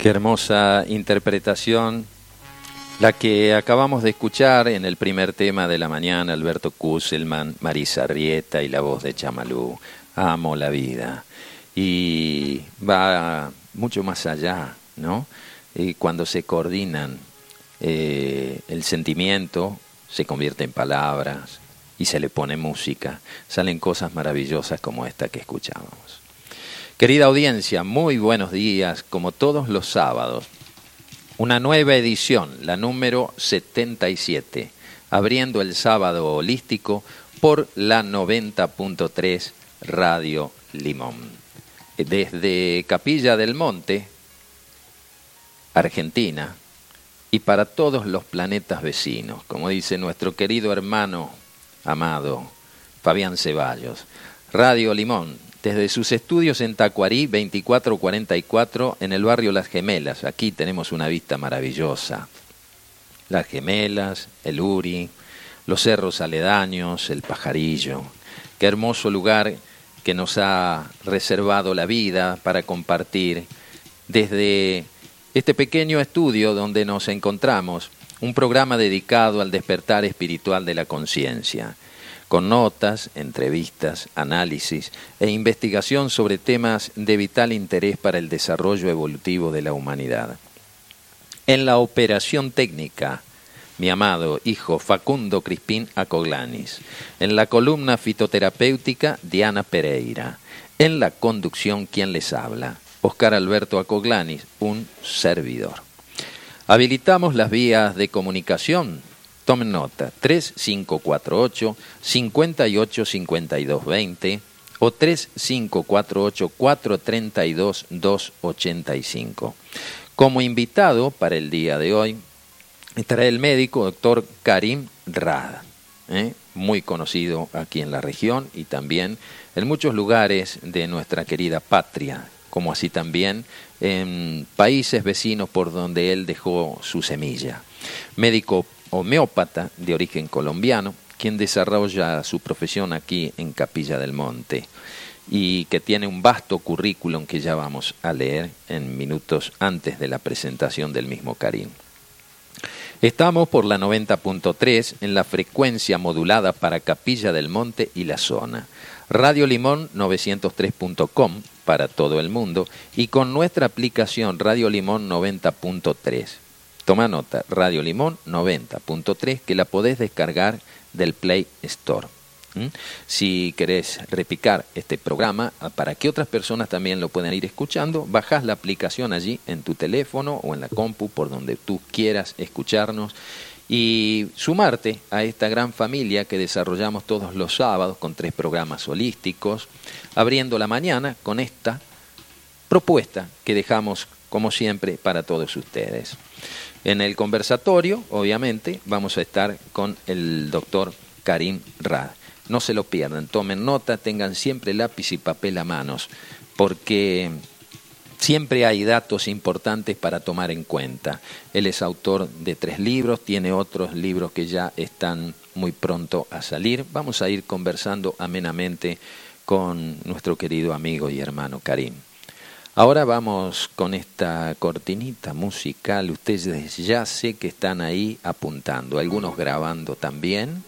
Qué hermosa interpretación la que acabamos de escuchar en el primer tema de la mañana, Alberto Kusselman, Marisa Rieta y la voz de Chamalú. Amo la vida. Y va mucho más allá, ¿no? Y cuando se coordinan eh, el sentimiento, se convierte en palabras y se le pone música. Salen cosas maravillosas como esta que escuchábamos. Querida audiencia, muy buenos días, como todos los sábados. Una nueva edición, la número 77, abriendo el sábado holístico por la 90.3 Radio Limón. Desde Capilla del Monte, Argentina, y para todos los planetas vecinos, como dice nuestro querido hermano amado Fabián Ceballos. Radio Limón, desde sus estudios en Tacuarí 2444 en el barrio Las Gemelas. Aquí tenemos una vista maravillosa. Las Gemelas, el Uri, los cerros aledaños, el pajarillo. Qué hermoso lugar que nos ha reservado la vida para compartir desde este pequeño estudio donde nos encontramos, un programa dedicado al despertar espiritual de la conciencia con notas, entrevistas, análisis e investigación sobre temas de vital interés para el desarrollo evolutivo de la humanidad. En la operación técnica, mi amado hijo Facundo Crispín Acoglanis. En la columna fitoterapéutica, Diana Pereira. En la conducción, quien les habla? Oscar Alberto Acoglanis, un servidor. Habilitamos las vías de comunicación Tomen nota, 3548 585220 o 3548 432 285. Como invitado para el día de hoy estará el médico doctor Karim Rad, ¿eh? muy conocido aquí en la región y también en muchos lugares de nuestra querida patria, como así también en países vecinos por donde él dejó su semilla. Médico homeópata de origen colombiano, quien desarrolla su profesión aquí en Capilla del Monte y que tiene un vasto currículum que ya vamos a leer en minutos antes de la presentación del mismo Karim. Estamos por la 90.3 en la frecuencia modulada para Capilla del Monte y la zona. Radio Limón 903.com para todo el mundo y con nuestra aplicación Radio Limón 90.3. Toma nota, Radio Limón 90.3, que la podés descargar del Play Store. Si querés repicar este programa ah, para que otras personas también lo puedan ir escuchando, bajás la aplicación allí en tu teléfono o en la compu por donde tú quieras escucharnos y sumarte a esta gran familia que desarrollamos todos los sábados con tres programas holísticos, abriendo la mañana con esta propuesta que dejamos como siempre para todos ustedes. En el conversatorio, obviamente, vamos a estar con el doctor Karim Rad. No se lo pierdan, tomen nota, tengan siempre lápiz y papel a manos, porque siempre hay datos importantes para tomar en cuenta. Él es autor de tres libros, tiene otros libros que ya están muy pronto a salir. Vamos a ir conversando amenamente con nuestro querido amigo y hermano Karim. Ahora vamos con esta cortinita musical. Ustedes ya sé que están ahí apuntando, algunos grabando también.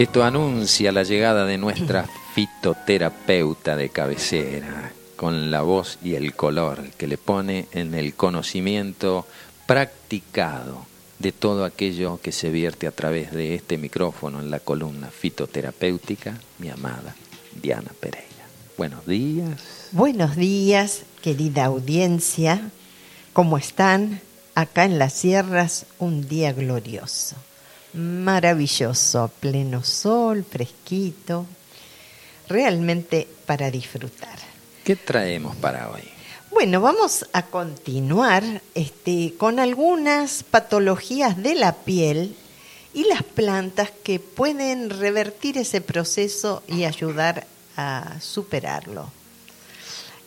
Esto anuncia la llegada de nuestra fitoterapeuta de cabecera, con la voz y el color que le pone en el conocimiento practicado de todo aquello que se vierte a través de este micrófono en la columna fitoterapéutica, mi amada Diana Pereira. Buenos días. Buenos días, querida audiencia. ¿Cómo están? Acá en las sierras, un día glorioso maravilloso, pleno sol, fresquito, realmente para disfrutar. ¿Qué traemos para hoy? Bueno, vamos a continuar este, con algunas patologías de la piel y las plantas que pueden revertir ese proceso y ayudar a superarlo.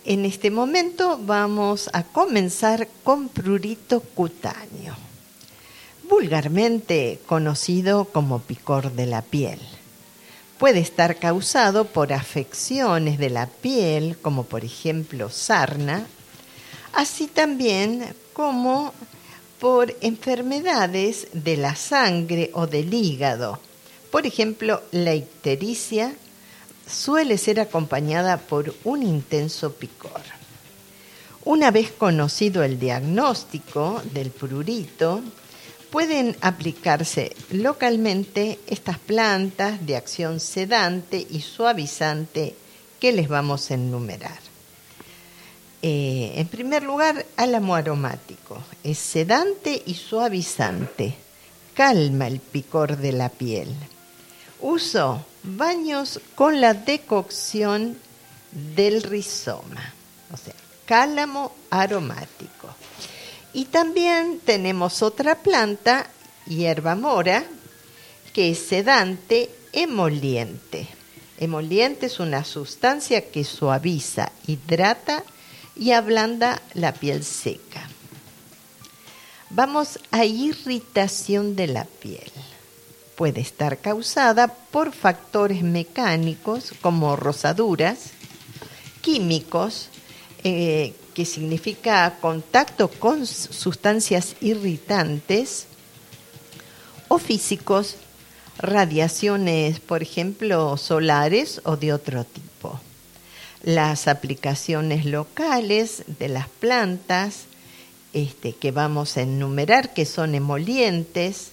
En este momento vamos a comenzar con prurito cutáneo, vulgarmente conocido como picor de la piel. Puede estar causado por afecciones de la piel, como por ejemplo sarna, así también como por enfermedades de la sangre o del hígado. Por ejemplo, la ictericia suele ser acompañada por un intenso picor. Una vez conocido el diagnóstico del prurito, pueden aplicarse localmente estas plantas de acción sedante y suavizante que les vamos a enumerar. Eh, en primer lugar, álamo aromático. Es sedante y suavizante. Calma el picor de la piel. Uso baños con la decocción del rizoma, o sea, cálamo aromático. Y también tenemos otra planta, hierba mora, que es sedante emoliente. Emoliente es una sustancia que suaviza, hidrata y ablanda la piel seca. Vamos a irritación de la piel puede estar causada por factores mecánicos como rosaduras, químicos, eh, que significa contacto con sustancias irritantes, o físicos, radiaciones, por ejemplo, solares o de otro tipo. Las aplicaciones locales de las plantas este, que vamos a enumerar, que son emolientes,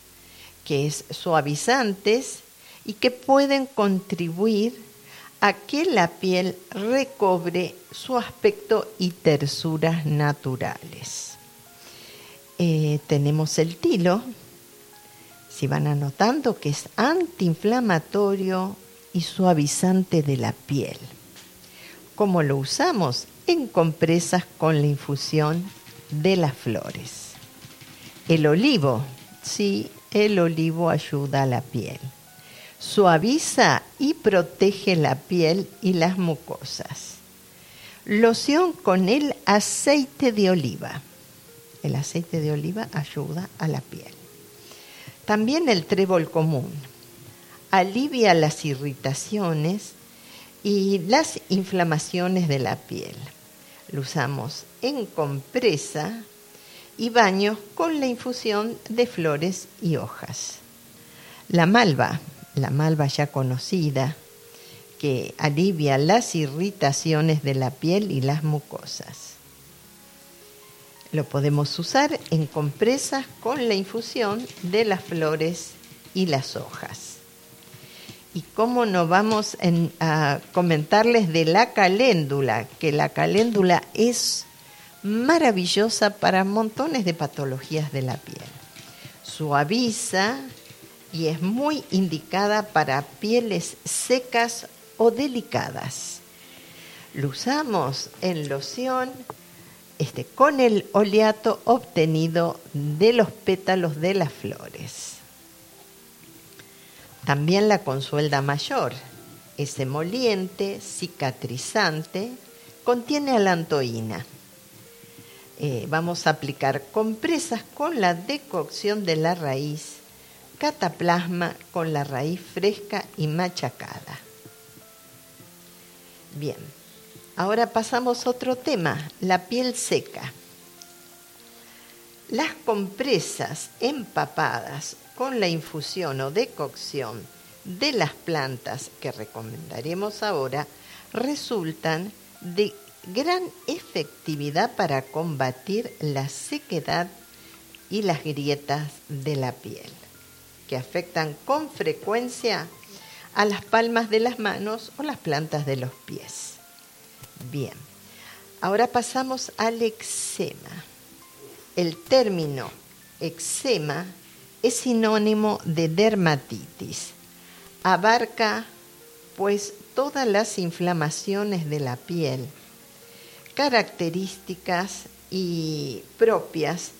que es suavizantes y que pueden contribuir a que la piel recobre su aspecto y tersuras naturales. Eh, tenemos el tilo, si van anotando, que es antiinflamatorio y suavizante de la piel. ¿Cómo lo usamos? En compresas con la infusión de las flores. El olivo, sí, el olivo ayuda a la piel. Suaviza y protege la piel y las mucosas. Loción con el aceite de oliva. El aceite de oliva ayuda a la piel. También el trébol común. Alivia las irritaciones y las inflamaciones de la piel. Lo usamos en compresa y baños con la infusión de flores y hojas. La malva, la malva ya conocida, que alivia las irritaciones de la piel y las mucosas. Lo podemos usar en compresas con la infusión de las flores y las hojas. Y cómo no vamos a comentarles de la caléndula, que la caléndula es maravillosa para montones de patologías de la piel. Suaviza y es muy indicada para pieles secas o delicadas. Lo usamos en loción este, con el oleato obtenido de los pétalos de las flores. También la consuelda mayor es emoliente, cicatrizante, contiene alantoína eh, vamos a aplicar compresas con la decocción de la raíz, cataplasma con la raíz fresca y machacada. Bien, ahora pasamos a otro tema, la piel seca. Las compresas empapadas con la infusión o decocción de las plantas que recomendaremos ahora resultan de gran efectividad para combatir la sequedad y las grietas de la piel, que afectan con frecuencia a las palmas de las manos o las plantas de los pies. Bien, ahora pasamos al eczema. El término eczema es sinónimo de dermatitis. Abarca pues todas las inflamaciones de la piel características y propias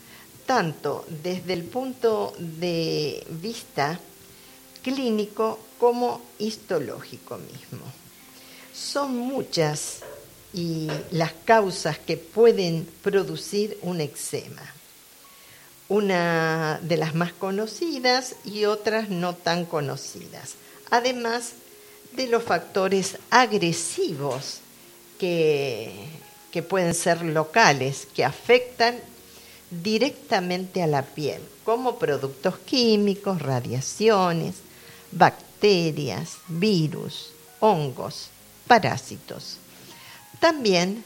tanto desde el punto de vista clínico como histológico mismo. Son muchas y las causas que pueden producir un eczema. Una de las más conocidas y otras no tan conocidas. Además de los factores agresivos que, que pueden ser locales, que afectan directamente a la piel, como productos químicos, radiaciones, bacterias, virus, hongos, parásitos. También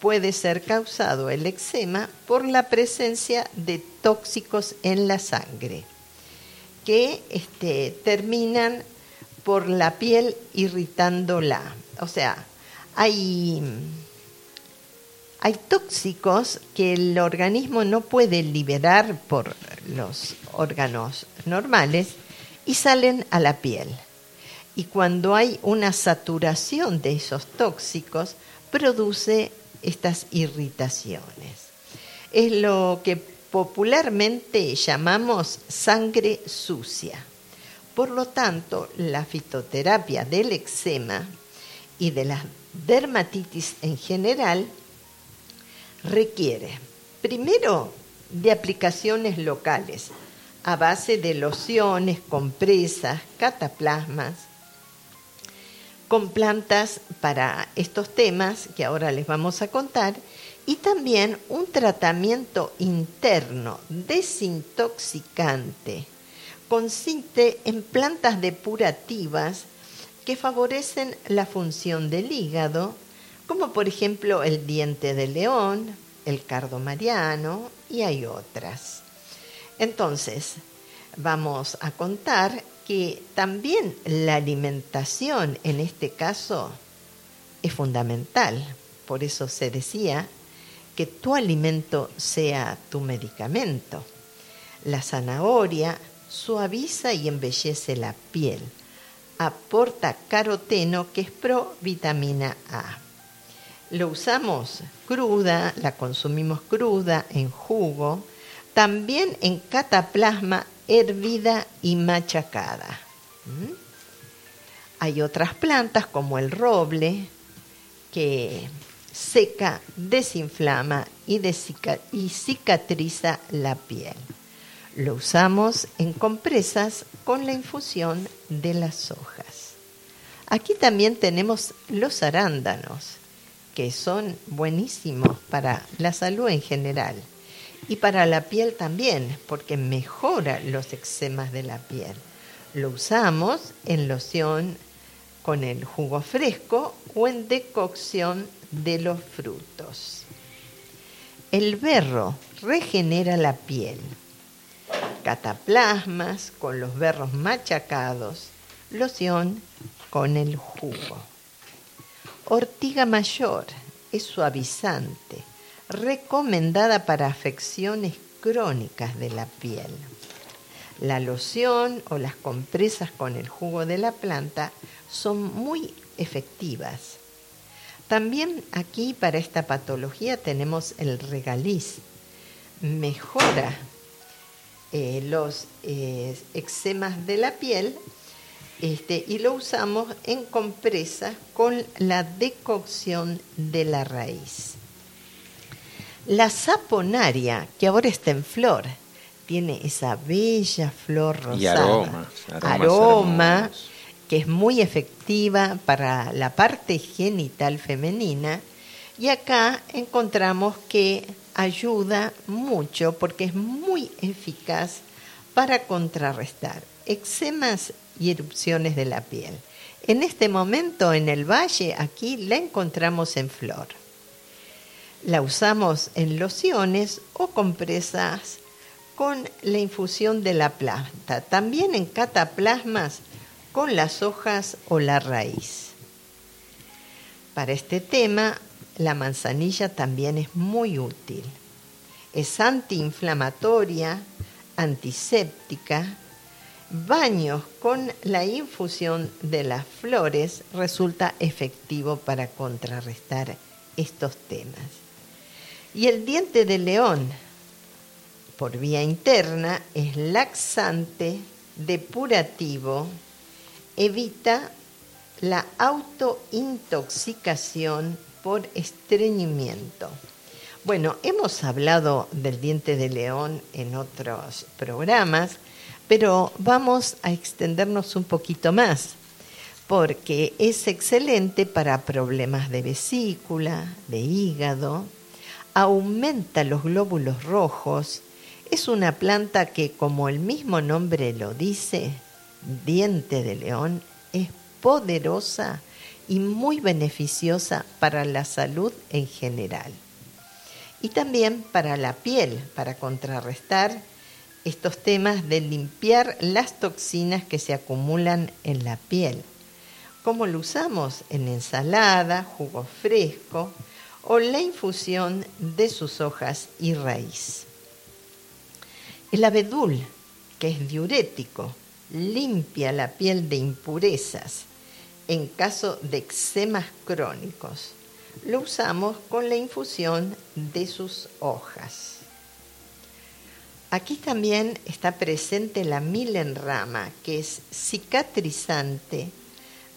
puede ser causado el eczema por la presencia de tóxicos en la sangre, que este, terminan por la piel irritándola. O sea, hay, hay tóxicos que el organismo no puede liberar por los órganos normales y salen a la piel. Y cuando hay una saturación de esos tóxicos, produce estas irritaciones. Es lo que popularmente llamamos sangre sucia. Por lo tanto, la fitoterapia del eczema y de la dermatitis en general requiere, primero, de aplicaciones locales a base de lociones, compresas, cataplasmas, con plantas para estos temas que ahora les vamos a contar y también un tratamiento interno desintoxicante consiste en plantas depurativas que favorecen la función del hígado, como por ejemplo el diente de león, el cardo mariano y hay otras. Entonces, vamos a contar que también la alimentación en este caso es fundamental. Por eso se decía que tu alimento sea tu medicamento. La zanahoria suaviza y embellece la piel. Aporta caroteno que es pro vitamina A. Lo usamos cruda, la consumimos cruda, en jugo, también en cataplasma hervida y machacada. ¿Mm? Hay otras plantas como el roble que seca, desinflama y, y cicatriza la piel. Lo usamos en compresas con la infusión de las hojas. Aquí también tenemos los arándanos, que son buenísimos para la salud en general y para la piel también, porque mejora los eczemas de la piel. Lo usamos en loción con el jugo fresco o en decocción de los frutos. El berro regenera la piel. Cataplasmas con los berros machacados. Loción con el jugo. Ortiga mayor es suavizante recomendada para afecciones crónicas de la piel. La loción o las compresas con el jugo de la planta son muy efectivas. También aquí para esta patología tenemos el regaliz. Mejora eh, los eh, eczemas de la piel este, y lo usamos en compresas con la decocción de la raíz. La saponaria, que ahora está en flor, tiene esa bella flor rosada. Y aroma. aroma que es muy efectiva para la parte genital femenina. Y acá encontramos que ayuda mucho porque es muy eficaz para contrarrestar eczemas y erupciones de la piel. En este momento en el valle, aquí la encontramos en flor. La usamos en lociones o compresas con la infusión de la planta, también en cataplasmas con las hojas o la raíz. Para este tema, la manzanilla también es muy útil. Es antiinflamatoria, antiséptica. Baños con la infusión de las flores resulta efectivo para contrarrestar estos temas. Y el diente de león, por vía interna, es laxante, depurativo, evita la autointoxicación por estreñimiento. Bueno, hemos hablado del diente de león en otros programas, pero vamos a extendernos un poquito más, porque es excelente para problemas de vesícula, de hígado, aumenta los glóbulos rojos, es una planta que, como el mismo nombre lo dice, diente de león, es poderosa y muy beneficiosa para la salud en general. Y también para la piel, para contrarrestar estos temas de limpiar las toxinas que se acumulan en la piel. ¿Cómo lo usamos? En ensalada, jugo fresco o la infusión de sus hojas y raíz. El abedul, que es diurético, limpia la piel de impurezas en caso de eczemas crónicos lo usamos con la infusión de sus hojas. Aquí también está presente la milenrama, que es cicatrizante,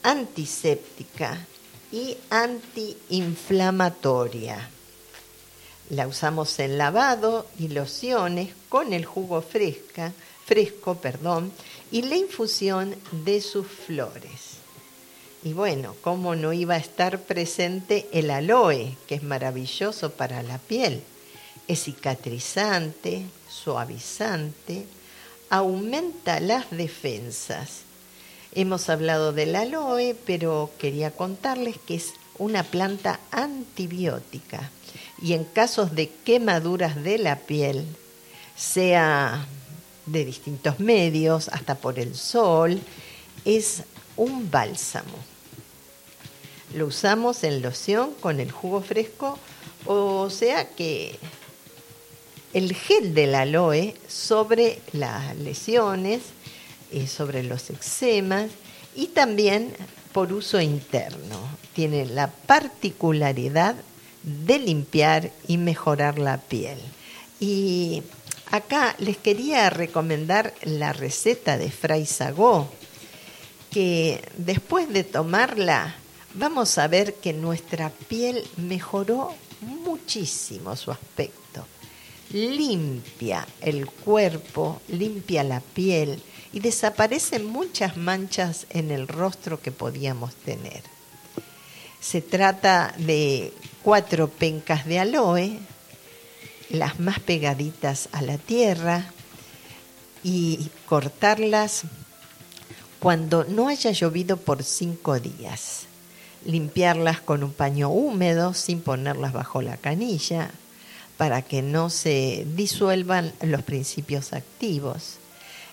antiséptica y antiinflamatoria. La usamos en lavado y lociones con el jugo fresca, fresco perdón, y la infusión de sus flores. Y bueno, ¿cómo no iba a estar presente el aloe, que es maravilloso para la piel? Es cicatrizante, suavizante, aumenta las defensas. Hemos hablado del aloe, pero quería contarles que es una planta antibiótica y en casos de quemaduras de la piel, sea de distintos medios, hasta por el sol, es un bálsamo. Lo usamos en loción con el jugo fresco, o sea que el gel del aloe sobre las lesiones, eh, sobre los eczemas y también por uso interno. Tiene la particularidad de limpiar y mejorar la piel. Y acá les quería recomendar la receta de Fray Sagó, que después de tomarla vamos a ver que nuestra piel mejoró muchísimo su aspecto. Limpia el cuerpo, limpia la piel y desaparecen muchas manchas en el rostro que podíamos tener. Se trata de cuatro pencas de aloe, las más pegaditas a la tierra, y cortarlas cuando no haya llovido por cinco días limpiarlas con un paño húmedo sin ponerlas bajo la canilla para que no se disuelvan los principios activos.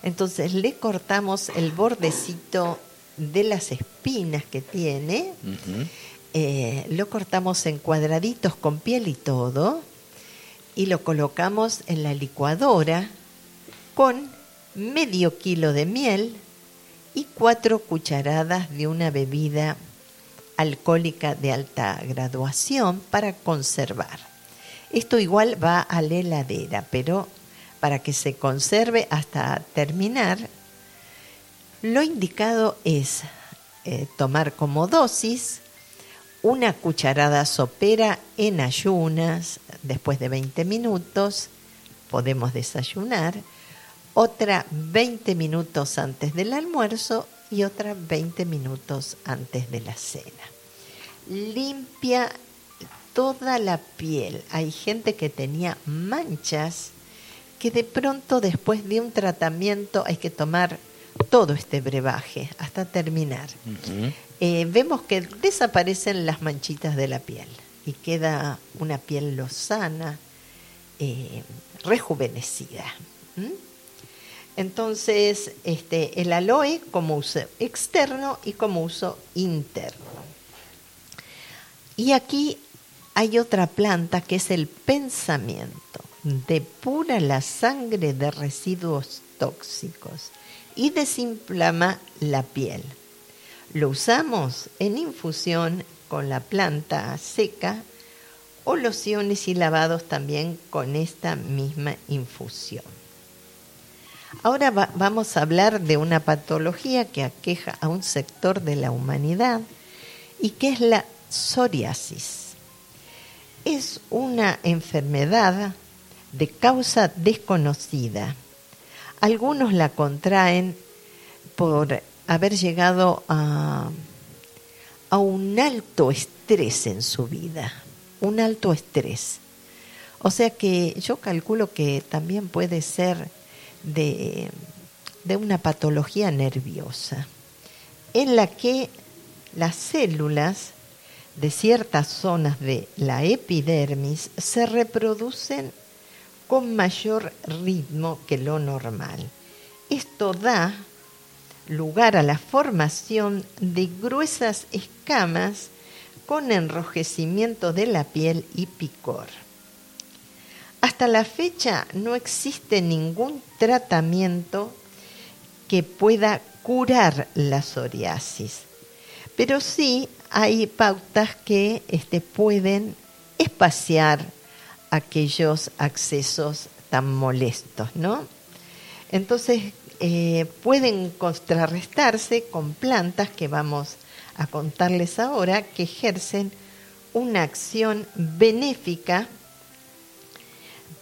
Entonces le cortamos el bordecito de las espinas que tiene, eh, lo cortamos en cuadraditos con piel y todo, y lo colocamos en la licuadora con medio kilo de miel y cuatro cucharadas de una bebida alcohólica de alta graduación para conservar. Esto igual va a la heladera, pero para que se conserve hasta terminar, lo indicado es eh, tomar como dosis una cucharada sopera en ayunas, después de 20 minutos podemos desayunar, otra 20 minutos antes del almuerzo y otra 20 minutos antes de la cena. Limpia toda la piel. Hay gente que tenía manchas que de pronto después de un tratamiento hay que tomar todo este brebaje hasta terminar. Eh, vemos que desaparecen las manchitas de la piel y queda una piel lozana, eh, rejuvenecida. Entonces, este, el aloe como uso externo y como uso interno. Y aquí hay otra planta que es el pensamiento. Depura la sangre de residuos tóxicos y desinflama la piel. Lo usamos en infusión con la planta seca o lociones y lavados también con esta misma infusión. Ahora vamos a hablar de una patología que aqueja a un sector de la humanidad y que es la psoriasis. Es una enfermedad de causa desconocida. Algunos la contraen por haber llegado a, a un alto estrés en su vida, un alto estrés. O sea que yo calculo que también puede ser de, de una patología nerviosa, en la que las células de ciertas zonas de la epidermis se reproducen con mayor ritmo que lo normal. Esto da lugar a la formación de gruesas escamas con enrojecimiento de la piel y picor. Hasta la fecha no existe ningún tratamiento que pueda curar la psoriasis, pero sí hay pautas que este, pueden espaciar aquellos accesos tan molestos, ¿no? Entonces eh, pueden contrarrestarse con plantas que vamos a contarles ahora que ejercen una acción benéfica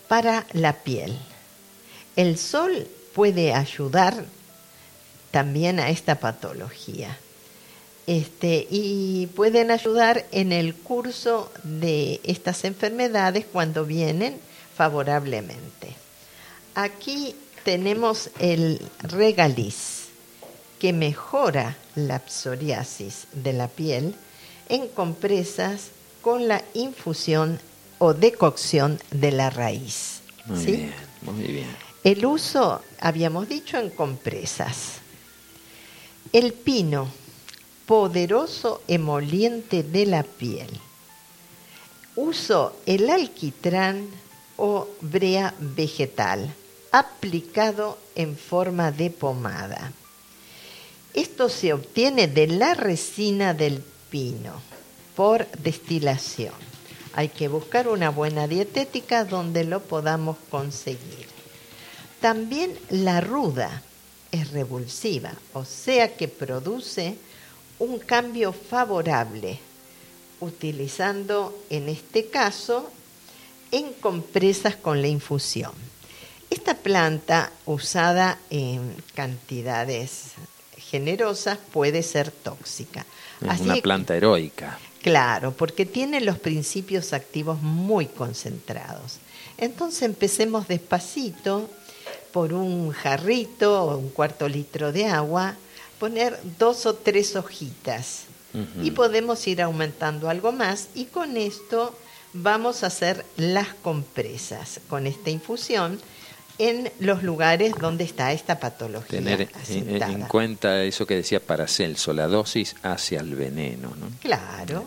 para la piel. El sol puede ayudar también a esta patología. Este, y pueden ayudar en el curso de estas enfermedades cuando vienen favorablemente. Aquí tenemos el regaliz, que mejora la psoriasis de la piel en compresas con la infusión o decocción de la raíz. Muy bien, muy bien. El uso, habíamos dicho, en compresas. El pino, poderoso emoliente de la piel. Uso el alquitrán o brea vegetal aplicado en forma de pomada. Esto se obtiene de la resina del pino por destilación. Hay que buscar una buena dietética donde lo podamos conseguir. También la ruda es revulsiva, o sea que produce un cambio favorable, utilizando en este caso en compresas con la infusión. Esta planta usada en cantidades generosas puede ser tóxica. Es una planta heroica. Claro, porque tiene los principios activos muy concentrados. Entonces empecemos despacito por un jarrito o un cuarto litro de agua, poner dos o tres hojitas y podemos ir aumentando algo más y con esto vamos a hacer las compresas con esta infusión en los lugares donde está esta patología. Tener en, cuenta eso que decía Paracelso, la dosis hacia el veneno. ¿no? Claro.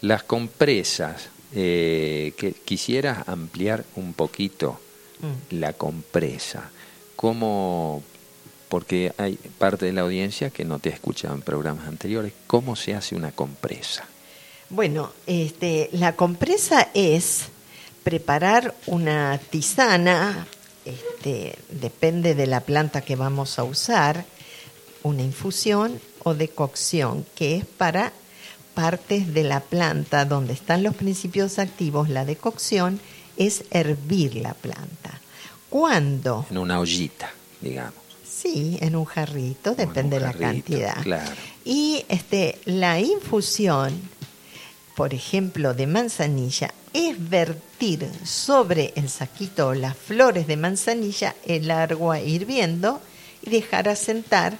Las compresas, eh, que quisiera ampliar un poquito mm. la compresa. ¿Cómo, porque hay parte de la audiencia que no te ha escuchado en programas anteriores, ¿cómo se hace una compresa? Bueno, este, la compresa es preparar una tisana este, depende de la planta que vamos a usar, una infusión o decocción, que es para partes de la planta donde están los principios activos. La decocción es hervir la planta. ¿Cuándo? En una ollita, digamos. Sí, en un jarrito, depende de la cantidad. Claro. Y este, la infusión, por ejemplo, de manzanilla, es vertir sobre el saquito las flores de manzanilla el agua hirviendo y dejar asentar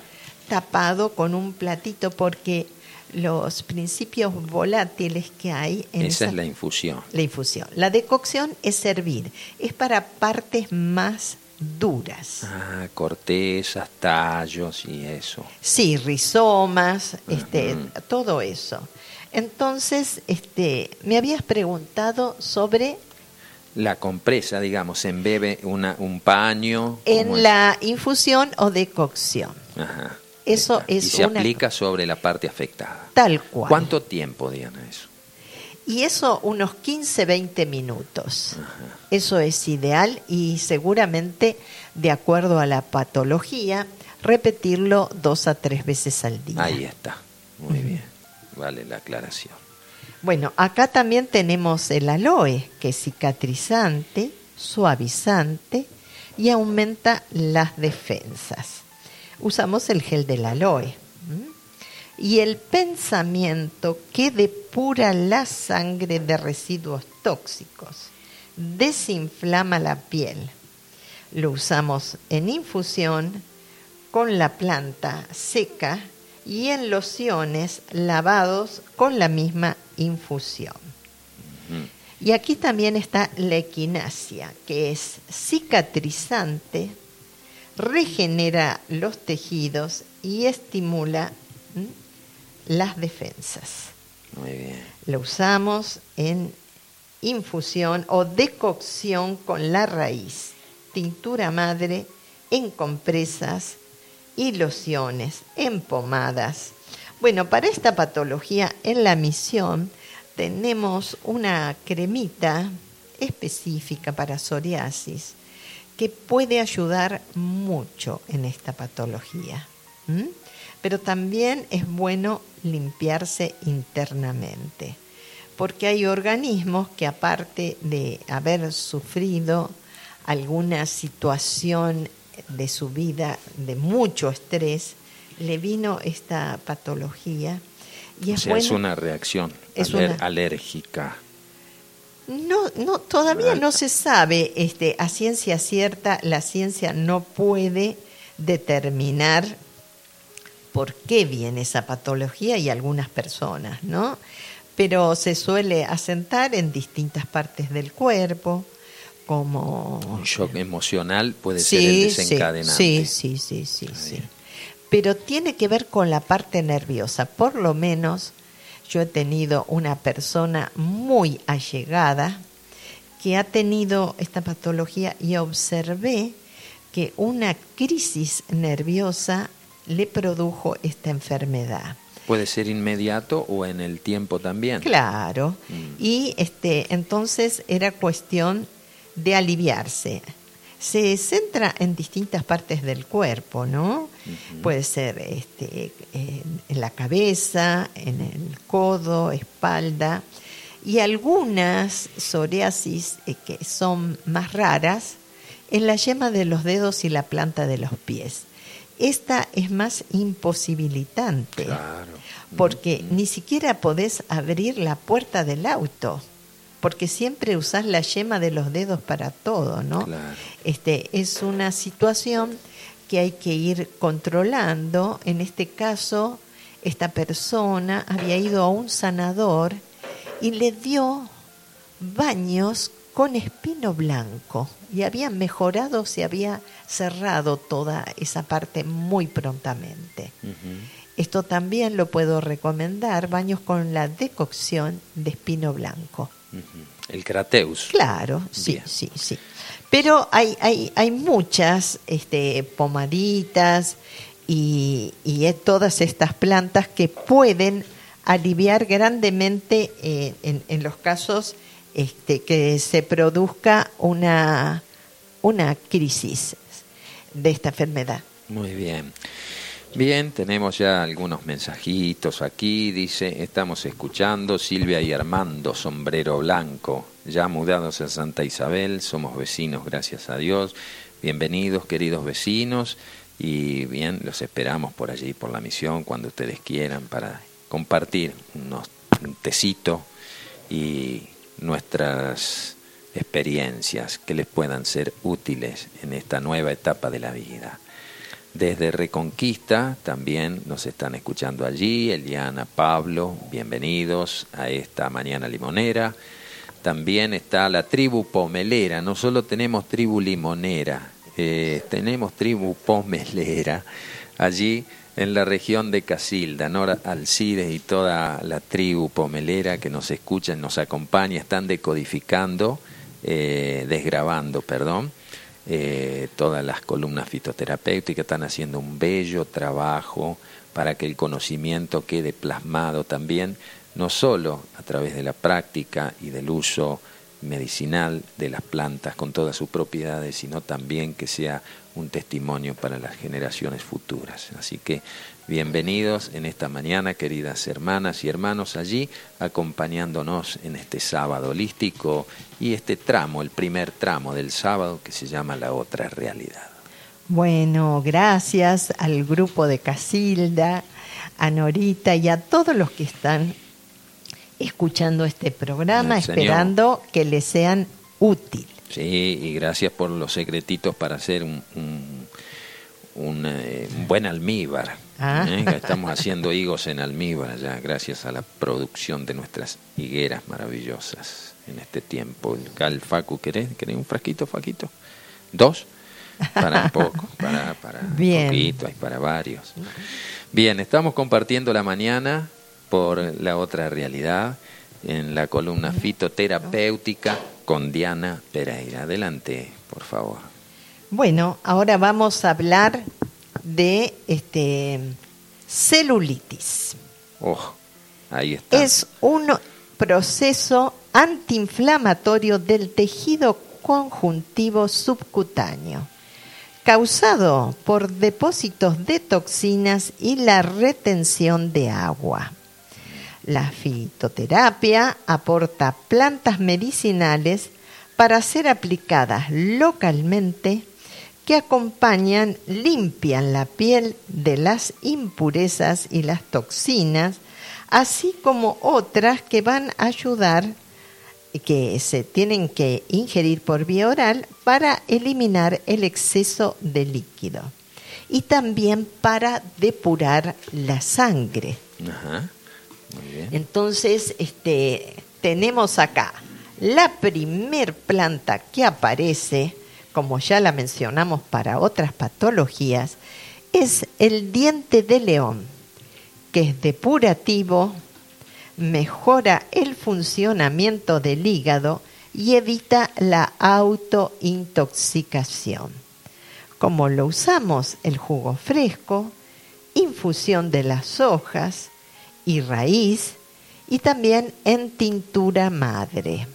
tapado con un platito porque los principios volátiles que hay en esa, es la infusión. La infusión. La decocción es servir, es para partes más duras. Ah, cortezas, tallos y eso. Sí, rizomas, este, todo eso. Entonces, este, me habías preguntado sobre la compresa, digamos, se embebe una, un paño. En la infusión o decocción. Ajá. Eso es y se aplica sobre la parte afectada. Tal cual. ¿Cuánto tiempo, Diana, eso? Y eso unos 15, 20 minutos. Eso es ideal y seguramente, de acuerdo a la patología, repetirlo dos a tres veces al día. Ahí está. Muy bien. Vale la aclaración. Bueno, acá también tenemos el aloe, que es cicatrizante, suavizante y aumenta las defensas. Usamos el gel del aloe. Y el pensamiento que depura la sangre de residuos tóxicos, desinflama la piel. Lo usamos en infusión con la planta seca y en lociones lavados con la misma infusión. Y aquí también está la equinacia, que es cicatrizante, regenera los tejidos y estimula las defensas. Muy bien. Lo usamos en infusión o decocción con la raíz, tintura madre, en compresas y lociones, en pomadas. Bueno, para esta patología en la misión tenemos una cremita específica para psoriasis que puede ayudar mucho en esta patología. Pero también es bueno limpiarse internamente, porque hay organismos que aparte de haber sufrido alguna situación de su vida de mucho estrés, le vino esta patología. Y es, es una reacción es alérgica. No, no, todavía no se sabe, este, a ciencia cierta, la ciencia no puede determinar por qué viene esa patología y algunas personas, ¿no? Pero se suele asentar en distintas partes del cuerpo, como... Un shock emocional puede ser el desencadenante. Sí, sí, sí, sí, sí. Pero tiene que ver con la parte nerviosa. Por lo menos yo he tenido una persona muy allegada que ha tenido esta patología y observé que una crisis nerviosa le produjo esta enfermedad. Puede ser inmediato o en el tiempo también. Claro. Mm. Y este entonces era cuestión de aliviarse. Se centra en distintas partes del cuerpo, ¿no? Puede ser este, en la cabeza, en el codo, espalda, y algunas psoriasis eh, que son más raras en la yema de los dedos y la planta de los pies. Esta es más imposibilitante, porque ni siquiera podés abrir la puerta del auto porque siempre usás la yema de los dedos para todo, ¿no? Este, es una situación que hay que ir controlando. En este caso, esta persona había ido a un sanador y le dio baños con espino blanco y había mejorado, se había cerrado toda esa parte muy prontamente. Esto también lo puedo recomendar, baños con la decocción de espino blanco. El crateus. Claro, sí, sí, sí. Pero hay, hay, hay muchas este, pomaditas y, y todas estas plantas que pueden aliviar grandemente eh, en, en, los casos este, que se produzca una, una crisis de esta enfermedad. Muy bien. Bien, tenemos ya algunos mensajitos aquí. Dice, estamos escuchando Silvia y Armando, sombrero blanco, ya mudados a Santa Isabel, somos vecinos, gracias a Dios. Bienvenidos, queridos vecinos, y bien, los esperamos por allí, por la misión, cuando ustedes quieran, para compartir unos, un tecito y nuestras experiencias que les puedan ser útiles en esta nueva etapa de la vida. Desde Reconquista también nos están escuchando allí, Eliana, Pablo, bienvenidos a esta mañana limonera. También está la tribu pomelera, no solo tenemos tribu limonera, eh, tenemos tribu pomelera allí en la región de Casilda, Nora Alcides y toda la tribu pomelera que nos escucha, nos acompaña, están decodificando, eh, desgrabando, perdón, eh, todas las columnas fitoterapéuticas están haciendo un bello trabajo para que el conocimiento quede plasmado también no solo a través de la práctica y del uso medicinal de las plantas con todas sus propiedades, sino también que sea un testimonio para las generaciones futuras. Así que bienvenidos en esta mañana, queridas hermanas y hermanos, allí acompañándonos en este sábado holístico y este tramo, el primer tramo del sábado que se llama la otra realidad. Bueno, gracias al grupo de Casilda, a Norita y a todos los que están escuchando este programa, esperando que les sean útil. Sí, y gracias por los secretitos para hacer un, un, eh, buen almíbar. Ah. ¿eh? Estamos haciendo higos en almíbar ya, gracias a la producción de nuestras higueras maravillosas en este tiempo. El Facu, ¿querés, ¿querés un frasquito, Faquito? ¿Dos? Para poco, para, para Bien. poquito, hay para varios. Bien, estamos compartiendo la mañana por la otra realidad en la columna fitoterapéutica con Diana Pereira. Adelante, por favor. Bueno, ahora vamos a hablar de este celulitis. Oh, ahí está. Es un proceso antiinflamatorio del tejido conjuntivo subcutáneo, causado por depósitos de toxinas y la retención de agua. La fitoterapia aporta plantas medicinales para ser aplicadas localmente que acompañan, limpian la piel de las impurezas y las toxinas, así como otras que van a ayudar que se tienen que ingerir por vía oral para eliminar el exceso de líquido y también para depurar la sangre. Entonces, este, tenemos acá la primer planta que aparece, como ya la mencionamos para otras patologías, es el diente de león, que es depurativo, mejora el funcionamiento del hígado y evita la autointoxicación. Como lo usamos el jugo fresco, infusión de las hojas, y raíz y también en tintura madre.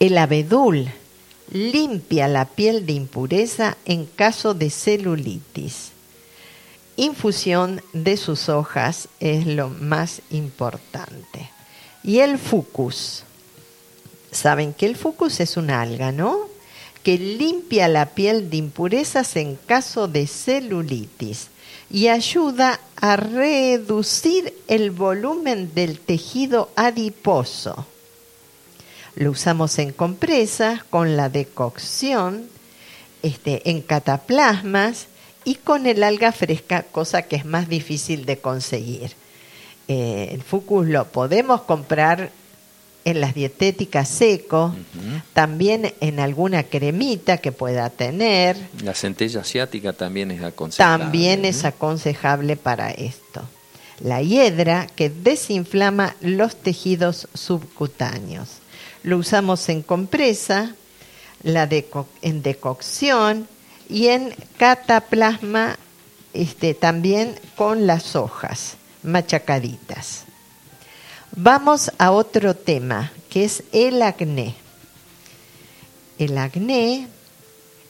El abedul limpia la piel de impureza en caso de celulitis. Infusión de sus hojas es lo más importante. Y el fucus. Saben que el fucus es una alga, ¿no? Que limpia la piel de impurezas en caso de celulitis y ayuda a reducir el volumen del tejido adiposo. Lo usamos en compresas, con la decocción, este, en cataplasmas y con el alga fresca, cosa que es más difícil de conseguir. Eh, el fucus lo podemos comprar en las dietéticas seco, también en alguna cremita que pueda tener. La centella asiática también es aconsejable. También es aconsejable para esto. La hiedra que desinflama los tejidos subcutáneos. Lo usamos en compresa, la en decocción y en cataplasma este, también con las hojas machacaditas. Vamos a otro tema, que es el acné. El acné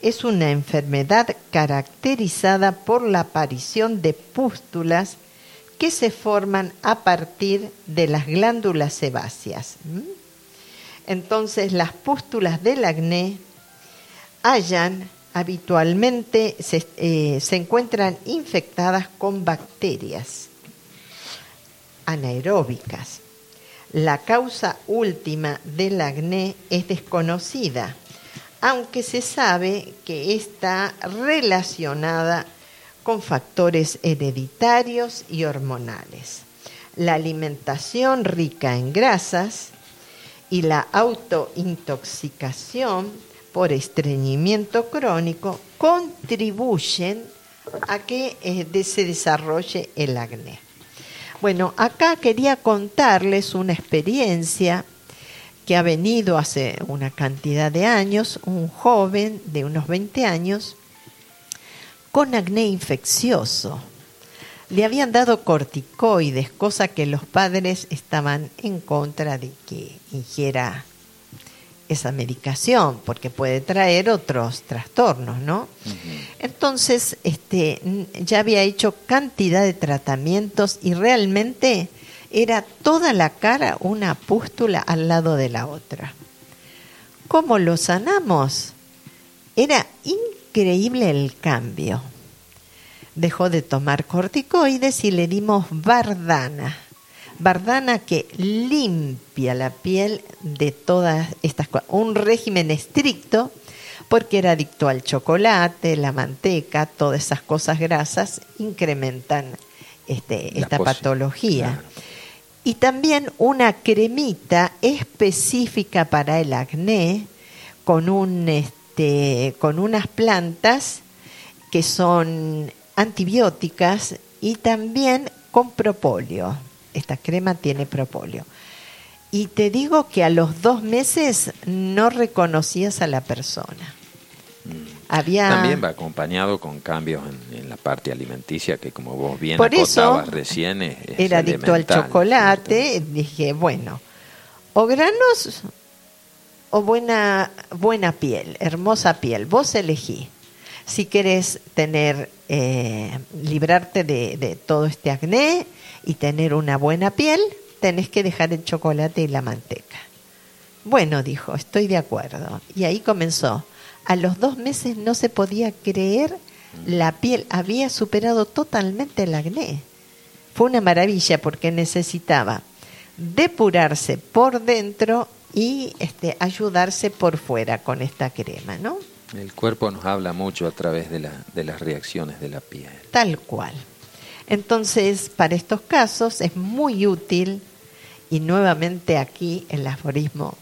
es una enfermedad caracterizada por la aparición de pústulas que se forman a partir de las glándulas sebáceas. Entonces, las pústulas del acné hallan habitualmente se, eh, se encuentran infectadas con bacterias anaeróbicas la causa última del acné es desconocida, aunque se sabe que está relacionada con factores hereditarios y hormonales. La alimentación rica en grasas y la autointoxicación por estreñimiento crónico contribuyen a que eh, se desarrolle el acné. Bueno, acá quería contarles una experiencia que ha venido hace una cantidad de años, un joven de unos 20 años, con acné infeccioso. le habían dado corticoides, cosa que los padres estaban en contra de que ingiera esa medicación, porque puede traer otros trastornos, ¿no? Entonces, este, ya había hecho cantidad de tratamientos y realmente era toda la cara una pústula al lado de la otra. ¿Cómo lo sanamos? Era increíble el cambio. Dejó de tomar corticoides y le dimos bardana Bardana que limpia la piel de todas estas cosas. Un régimen estricto porque era adicto al chocolate, la manteca, todas esas cosas grasas incrementan este, esta patología. Y también una cremita específica para el acné con, un, este, con unas plantas que son antibióticas y también con propóleo esta crema tiene propóleo. Y te digo que a los dos meses no reconocías a la persona. Mm. Había... También va acompañado con cambios en, la parte alimenticia que como vos bien Por recién era adicto al chocolate. Dije, bueno, o granos o buena, buena piel, hermosa piel. Vos elegí. Si querés tener, eh, librarte de, de todo este acné, y tener una buena piel, tenés que dejar el chocolate y la manteca. Bueno, dijo, estoy de acuerdo. Y ahí comenzó. A los dos meses no se podía creer, la piel había superado totalmente el acné. Fue una maravilla porque necesitaba depurarse por dentro y este, ayudarse por fuera con esta crema, ¿no? El cuerpo nos habla mucho a través de, la, de las reacciones de la piel. Tal cual. Entonces, para estos casos es muy útil, y nuevamente aquí el aforismo,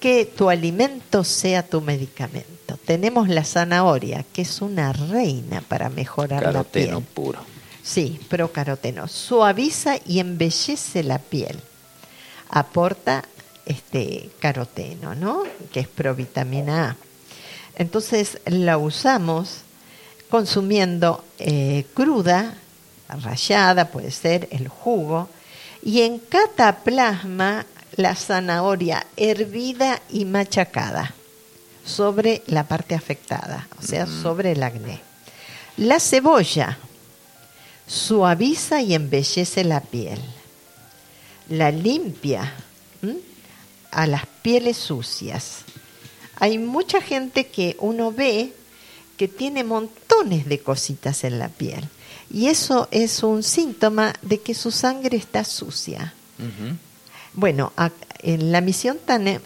que tu alimento sea tu medicamento. Tenemos la zanahoria, que es una reina para mejorar la piel. Caroteno puro. Sí, procaroteno. Suaviza y embellece la piel. Aporta este caroteno, ¿no? Que es provitamina A. Entonces la usamos consumiendo eh, cruda rallada, puede ser el jugo, y en cataplasma la zanahoria hervida y machacada sobre la parte afectada, o sea, sobre el acné. La cebolla suaviza y embellece la piel. La limpia a las pieles sucias. Hay mucha gente que uno ve que tiene montones de cositas en la piel y eso es un síntoma de que su sangre está sucia. Bueno, en la misión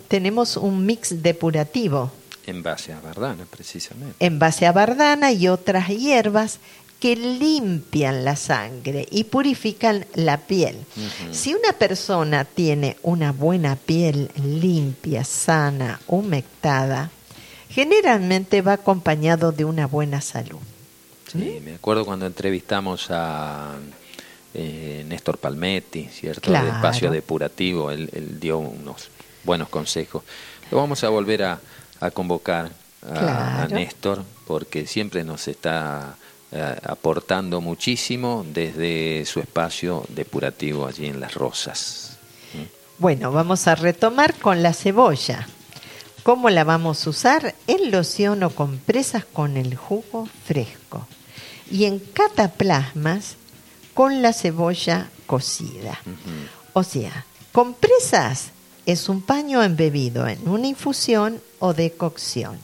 tenemos un mix depurativo. En base a bardana, precisamente. En base a bardana y otras hierbas que limpian la sangre y purifican la piel. Si una persona tiene una buena piel limpia, sana, humectada, generalmente va acompañado de una buena salud. Sí, me acuerdo cuando entrevistamos a eh, Néstor Palmetti, ¿cierto? Del espacio depurativo, él, dio unos buenos consejos. Lo vamos a volver a, convocar a, Néstor porque siempre nos está eh, aportando muchísimo desde su espacio depurativo allí en Las Rosas. ¿Mm? Bueno, vamos a retomar con la cebolla. ¿Cómo la vamos a usar? En loción o compresas con el jugo fresco y en cataplasmas con la cebolla cocida. O sea, compresas es un paño embebido en una infusión o decocción.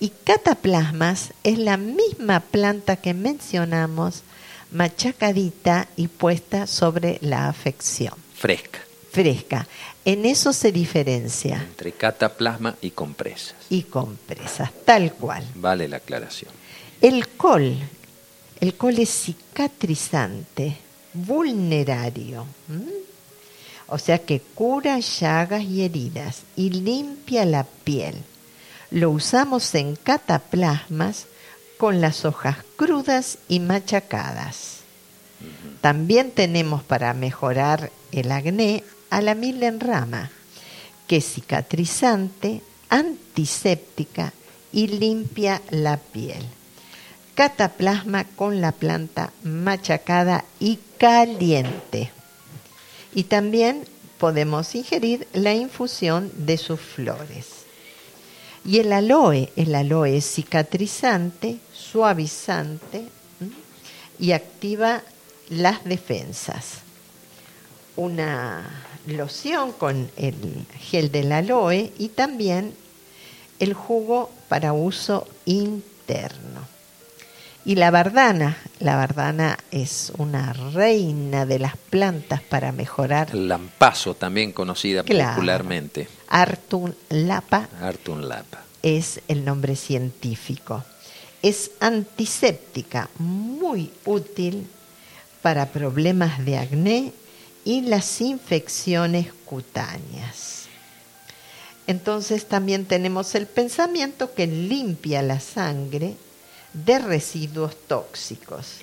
Y cataplasmas es la misma planta que mencionamos, machacadita y puesta sobre la afección. Fresca. Fresca. En eso se diferencia. Entre cataplasma y compresas. Y compresas, tal cual. Vale la aclaración. El col, el col es cicatrizante, vulnerario. O sea que cura llagas y heridas y limpia la piel. Lo usamos en cataplasmas con las hojas crudas y machacadas. También tenemos para mejorar el acné a la milenrama, que es cicatrizante, antiséptica y limpia la piel. cataplasma con la planta machacada y caliente. Y también podemos ingerir la infusión de sus flores. Y el aloe, el aloe es cicatrizante, suavizante y activa las defensas. Una loción con el gel del aloe y también el jugo para uso interno. Y la bardana, la bardana es una reina de las plantas para mejorar. Lampazo, también conocida popularmente. Artun lapa. Artun lapa. Es el nombre científico. Es antiséptica, muy útil para problemas de acné y las infecciones cutáneas. Entonces también tenemos el pensamiento que limpia la sangre de residuos tóxicos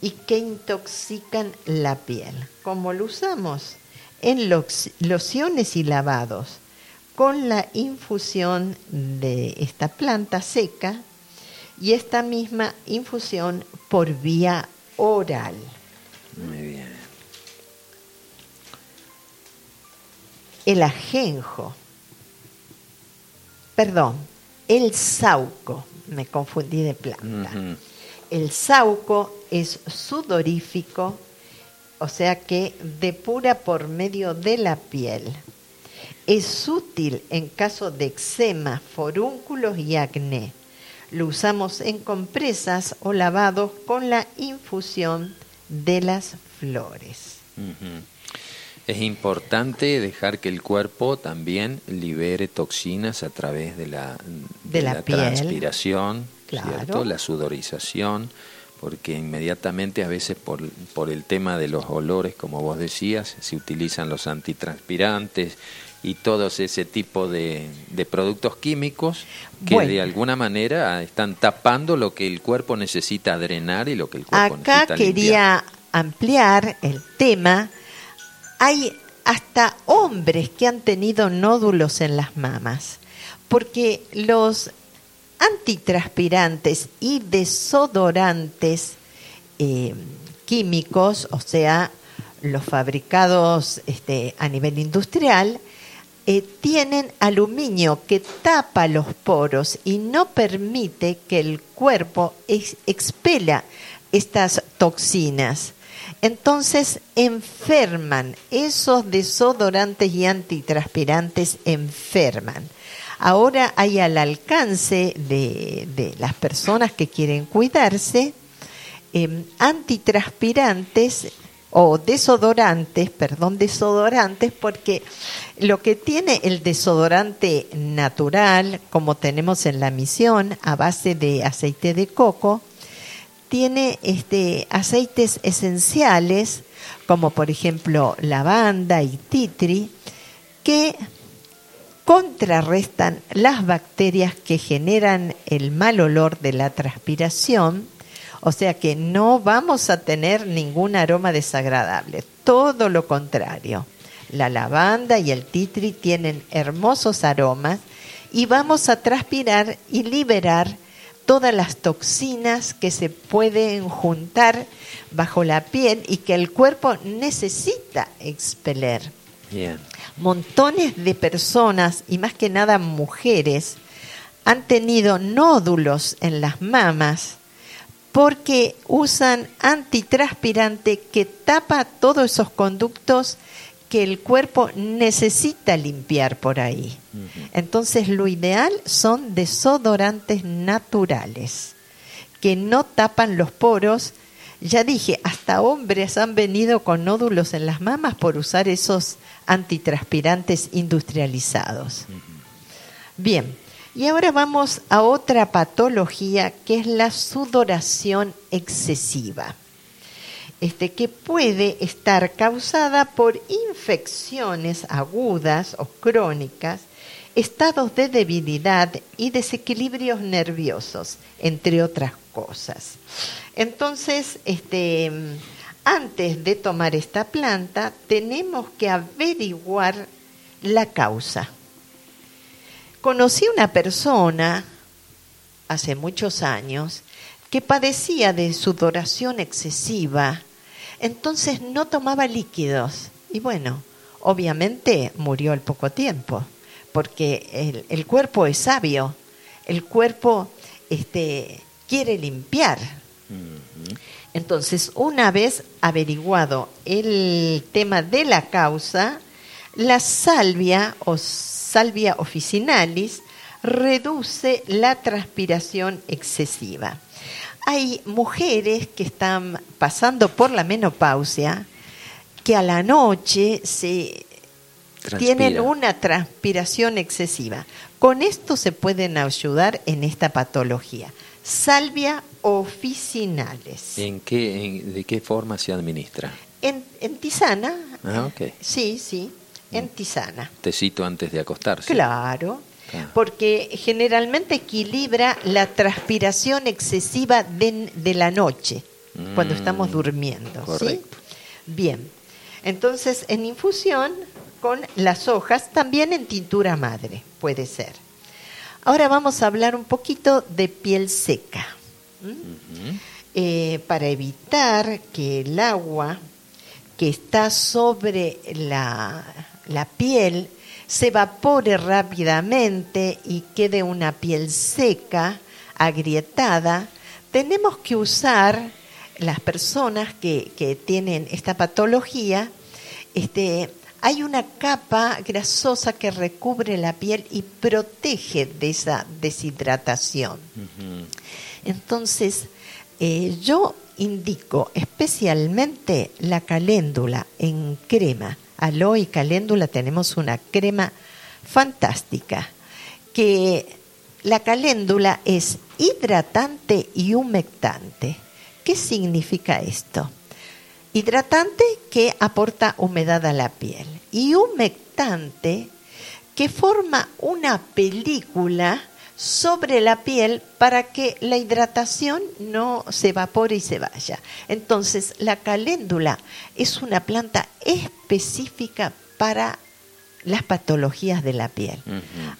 y que intoxican la piel. como lo usamos? En lociones y lavados con la infusión de esta planta seca y esta misma infusión por vía oral. Muy bien. El ajenjo, perdón, el sauco me confundí de planta. El sauco es sudorífico, o sea que depura por medio de la piel. Es útil en caso de eczema, forúnculos y acné. Lo usamos en compresas o lavados con la infusión de las flores. Es importante dejar que el cuerpo también libere toxinas a través de la, de, la, transpiración, ¿cierto? la sudorización, porque inmediatamente a veces por, por el tema de los olores, como vos decías, se utilizan los antitranspirantes y todos ese tipo de, de productos químicos que de alguna manera están tapando lo que el cuerpo necesita drenar y lo que el cuerpo necesita Acá quería ampliar el tema hay hasta hombres que han tenido nódulos en las mamas, porque los antitranspirantes y desodorantes eh, químicos, o sea, los fabricados este, a nivel industrial, eh, tienen aluminio que tapa los poros y no permite que el cuerpo expela estas toxinas. Entonces enferman, esos desodorantes y antitranspirantes enferman. Ahora hay al alcance de, las personas que quieren cuidarse em, antitranspirantes o desodorantes, perdón, desodorantes, porque lo que tiene el desodorante natural, como tenemos en la misión, a base de aceite de coco, tiene este, aceites esenciales, como por ejemplo lavanda y titri, que contrarrestan las bacterias que generan el mal olor de la transpiración, o sea que no vamos a tener ningún aroma desagradable, todo lo contrario. La lavanda y el titri tienen hermosos aromas y vamos a transpirar y liberar todas las toxinas que se pueden juntar bajo la piel y que el cuerpo necesita expeler. Montones de personas, y más que nada mujeres, han tenido nódulos en las mamas porque usan antitranspirante que tapa todos esos conductos que el cuerpo necesita limpiar por ahí. Entonces lo ideal son desodorantes naturales, que no tapan los poros. Ya dije, hasta hombres han venido con nódulos en las mamas por usar esos antitranspirantes industrializados. Bien, y ahora vamos a otra patología que es la sudoración excesiva este, que puede estar causada por infecciones agudas o crónicas, estados de debilidad y desequilibrios nerviosos, entre otras cosas. Entonces, este, antes de tomar esta planta, tenemos que averiguar la causa. Conocí una persona hace muchos años que padecía de sudoración excesiva, entonces no tomaba líquidos. Y bueno, obviamente murió al poco tiempo, porque el, cuerpo es sabio, el cuerpo este, quiere limpiar. Entonces, una vez averiguado el tema de la causa, la salvia o salvia officinalis reduce la transpiración excesiva. Hay mujeres que están pasando por la menopausia que a la noche se tienen una transpiración excesiva. Con esto se pueden ayudar en esta patología. Salvia officinales. ¿En qué, ¿De qué forma se administra? En, en tisana. Ah, ok. Sí, sí, en mm. tisana. Tecito antes de acostarse. Claro porque generalmente equilibra la transpiración excesiva de, la noche, cuando estamos mm, durmiendo. Correcto. Bien, entonces en infusión con las hojas, también en tintura madre, puede ser. Ahora vamos a hablar un poquito de piel seca. Eh, para evitar que el agua que está sobre la, la piel se evapore rápidamente y quede una piel seca, agrietada, tenemos que usar las personas que, que tienen esta patología, este, hay una capa grasosa que recubre la piel y protege de esa deshidratación. Entonces, eh, yo indico especialmente la caléndula en crema aloe y caléndula tenemos una crema fantástica que la caléndula es hidratante y humectante. ¿Qué significa esto? Hidratante que aporta humedad a la piel y humectante que forma una película sobre la piel para que la hidratación no se evapore y se vaya. Entonces, la caléndula es una planta específica para las patologías de la piel.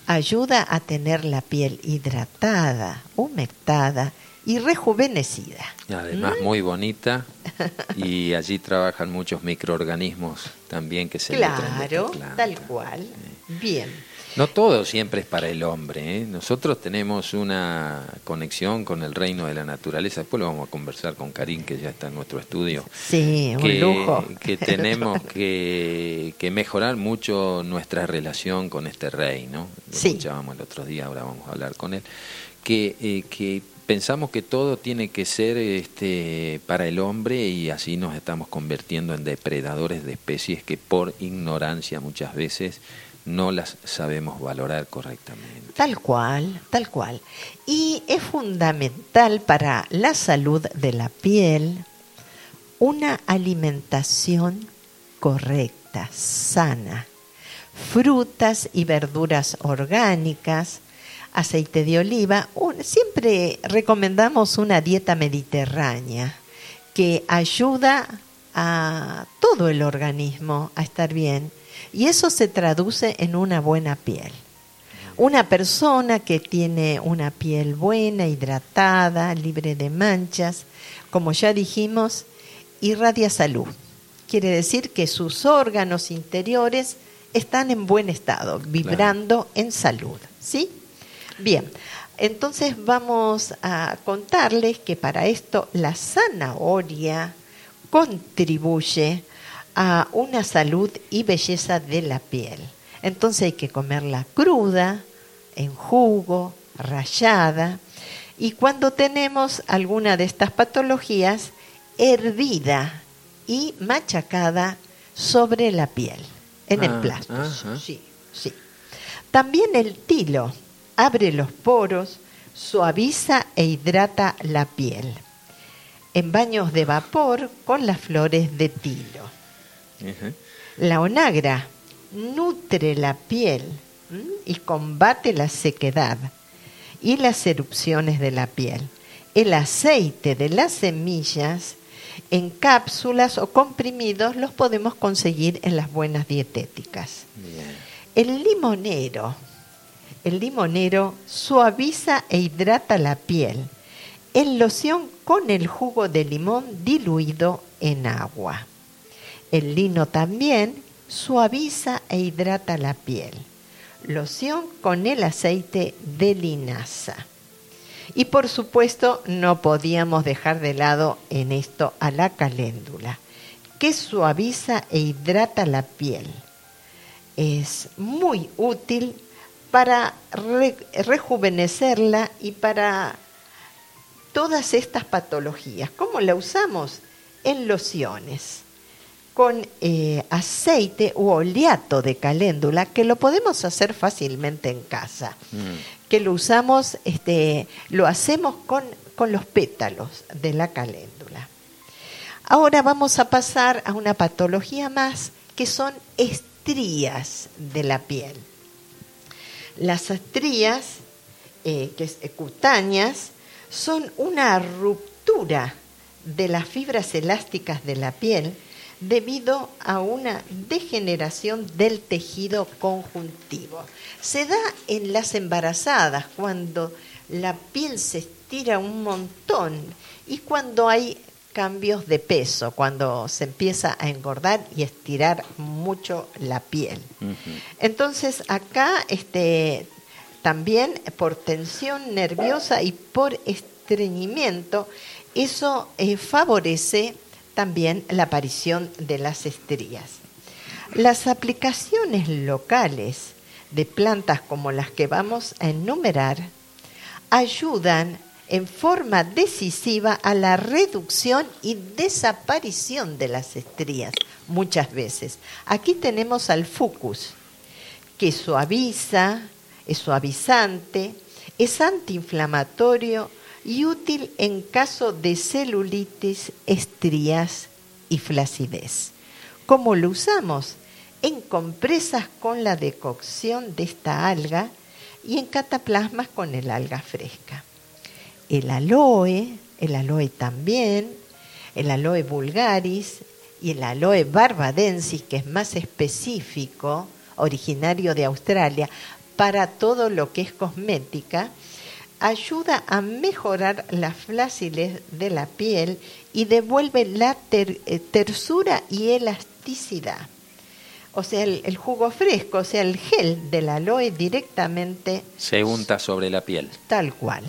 Ayuda a tener la piel hidratada, humectada y rejuvenecida. Además, ¿Mm? muy bonita. Y allí trabajan muchos microorganismos también que se Claro, tal cual. Bien. No todo siempre es para el hombre. ¿eh? Nosotros tenemos una conexión con el reino de la naturaleza. Después lo vamos a conversar con Karim, que ya está en nuestro estudio. Sí, un lujo. Que tenemos que, mejorar mucho nuestra relación con este reino. Lo sí. escuchábamos el otro día, ahora vamos a hablar con él. Que, eh, que pensamos que todo tiene que ser este, para el hombre y así nos estamos convirtiendo en depredadores de especies que por ignorancia muchas veces no las sabemos valorar correctamente. Tal cual, tal cual. Y es fundamental para la salud de la piel una alimentación correcta, sana, frutas y verduras orgánicas, aceite de oliva. siempre recomendamos una dieta mediterránea que ayuda a todo el organismo a estar bien y eso se traduce en una buena piel. Una persona que tiene una piel buena, hidratada, libre de manchas, como ya dijimos, irradia salud. Quiere decir que sus órganos interiores están en buen estado, vibrando en salud. ¿Sí? Bien, entonces vamos a contarles que para esto la zanahoria contribuye a una salud y belleza de la piel. Entonces hay que comerla cruda, en jugo, rallada, y cuando tenemos alguna de estas patologías, hervida y machacada sobre la piel, en el ah, plástico. Sí, sí. También el tilo abre los poros, suaviza e hidrata la piel. En baños de vapor con las flores de tilo. La onagra nutre la piel y combate la sequedad y las erupciones de la piel. El aceite de las semillas en cápsulas o comprimidos los podemos conseguir en las buenas dietéticas. El limonero, el limonero suaviza e hidrata la piel en loción con el jugo de limón diluido en agua. El lino también suaviza e hidrata la piel. Loción con el aceite de linaza. Y por supuesto no podíamos dejar de lado en esto a la caléndula, que suaviza e hidrata la piel. Es muy útil para rejuvenecerla y para todas estas patologías. ¿Cómo la usamos? En lociones, con eh, aceite u oleato de caléndula, que lo podemos hacer fácilmente en casa. Mm. Que lo usamos, este, lo hacemos con, con los pétalos de la caléndula. Ahora vamos a pasar a una patología más, que son estrías de la piel. Las estrías eh, que es, cutáneas son una ruptura de las fibras elásticas de la piel debido a una degeneración del tejido conjuntivo. Se da en las embarazadas cuando la piel se estira un montón y cuando hay cambios de peso, cuando se empieza a engordar y estirar mucho la piel. Entonces acá este, también por tensión nerviosa y por estreñimiento, eso eh, favorece también la aparición de las estrías. Las aplicaciones locales de plantas como las que vamos a enumerar ayudan en forma decisiva a la reducción y desaparición de las estrías muchas veces. Aquí tenemos al fucus, que suaviza, es suavizante, es antiinflamatorio y útil en caso de celulitis, estrías y flacidez. ¿Cómo lo usamos? En compresas con la decocción de esta alga y en cataplasmas con el alga fresca. El aloe, el aloe también, el aloe vulgaris y el aloe barbadensis, que es más específico, originario de Australia, para todo lo que es cosmética, ayuda a mejorar la flacidez de la piel y devuelve la eh, tersura y elasticidad. O sea, el, jugo fresco, o sea, el gel del aloe directamente... Se unta sobre la piel. Tal cual.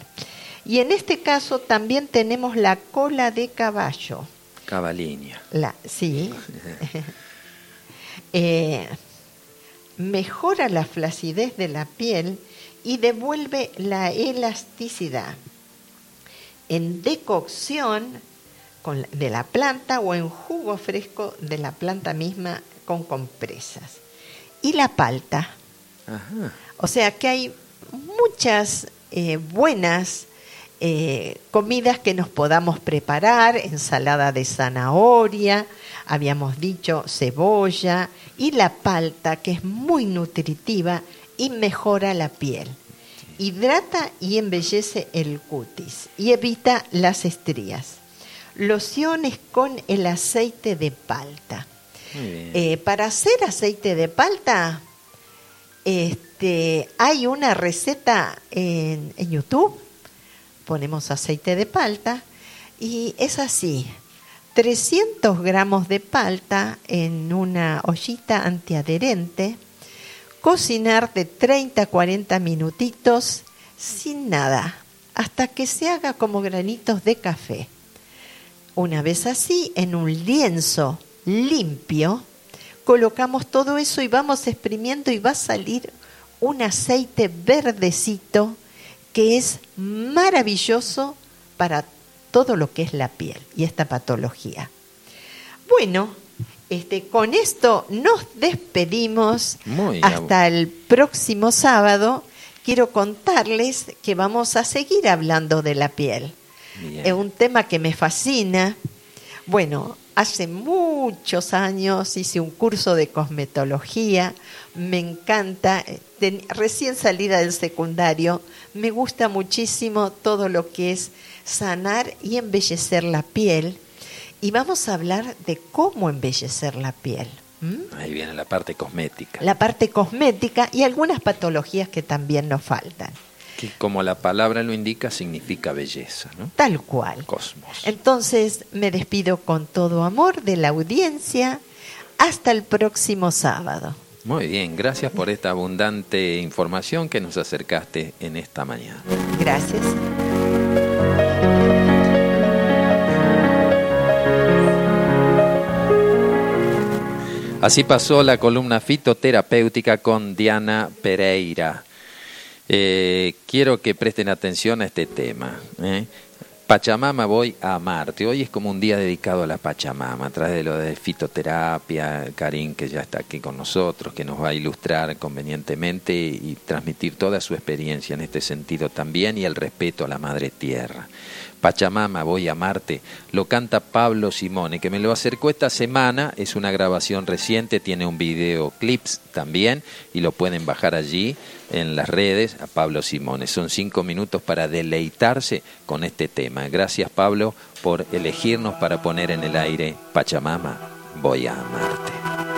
Y en este caso también tenemos la cola de caballo. Cabaliña. La, sí. eh, mejora la flacidez de la piel y devuelve la elasticidad. En decocción de la planta o en jugo fresco de la planta misma con compresas. Y la palta. O sea que hay muchas eh, buenas eh, comidas que nos podamos preparar, ensalada de zanahoria, habíamos dicho cebolla y la palta, que es muy nutritiva y mejora la piel. Hidrata y embellece el cutis y evita las estrías. Lociones con el aceite de palta. Eh, para hacer aceite de palta, este, hay una receta en, en YouTube. Ponemos aceite de palta y es así 300 gramos de palta en una ollita antiadherente, cocinar de 30 a 40 minutitos sin nada, hasta que se haga como granitos de café. Una vez así, en un lienzo limpio, colocamos todo eso y vamos exprimiendo y va a salir un aceite verdecito que es maravilloso para todo lo que es la piel y esta patología. Bueno, este, con esto nos despedimos hasta el próximo sábado. Quiero contarles que vamos a seguir hablando de la piel. Es un tema que me fascina. Bueno, hace muchos años hice un curso de cosmetología, me encanta, recién salida del secundario, me gusta muchísimo todo lo que es sanar y embellecer la piel. Y vamos a hablar de cómo embellecer la piel. Ahí viene la parte cosmética. La parte cosmética y algunas patologías que también nos faltan. Que como la palabra lo indica, significa belleza, ¿no? Tal cual. Cosmos. Entonces me despido con todo amor de la audiencia. Hasta el próximo sábado. Muy bien, gracias por esta abundante información que nos acercaste en esta mañana. Gracias. Así pasó la columna fitoterapéutica con Diana Pereira. Eh, quiero que presten atención a este tema. ¿eh? Pachamama voy a amarte. Hoy es como un día dedicado a la Pachamama, a través de lo de fitoterapia, Karim que ya está aquí con nosotros, que nos va a ilustrar convenientemente y transmitir toda su experiencia en este sentido también y el respeto a la Madre Tierra. Pachamama, voy a amarte, lo canta Pablo Simone, que me lo acercó esta semana, es una grabación reciente, tiene un video clips también y lo pueden bajar allí en las redes a Pablo Simone. Son cinco minutos para deleitarse con este tema. Gracias Pablo por elegirnos para poner en el aire Pachamama, voy a amarte.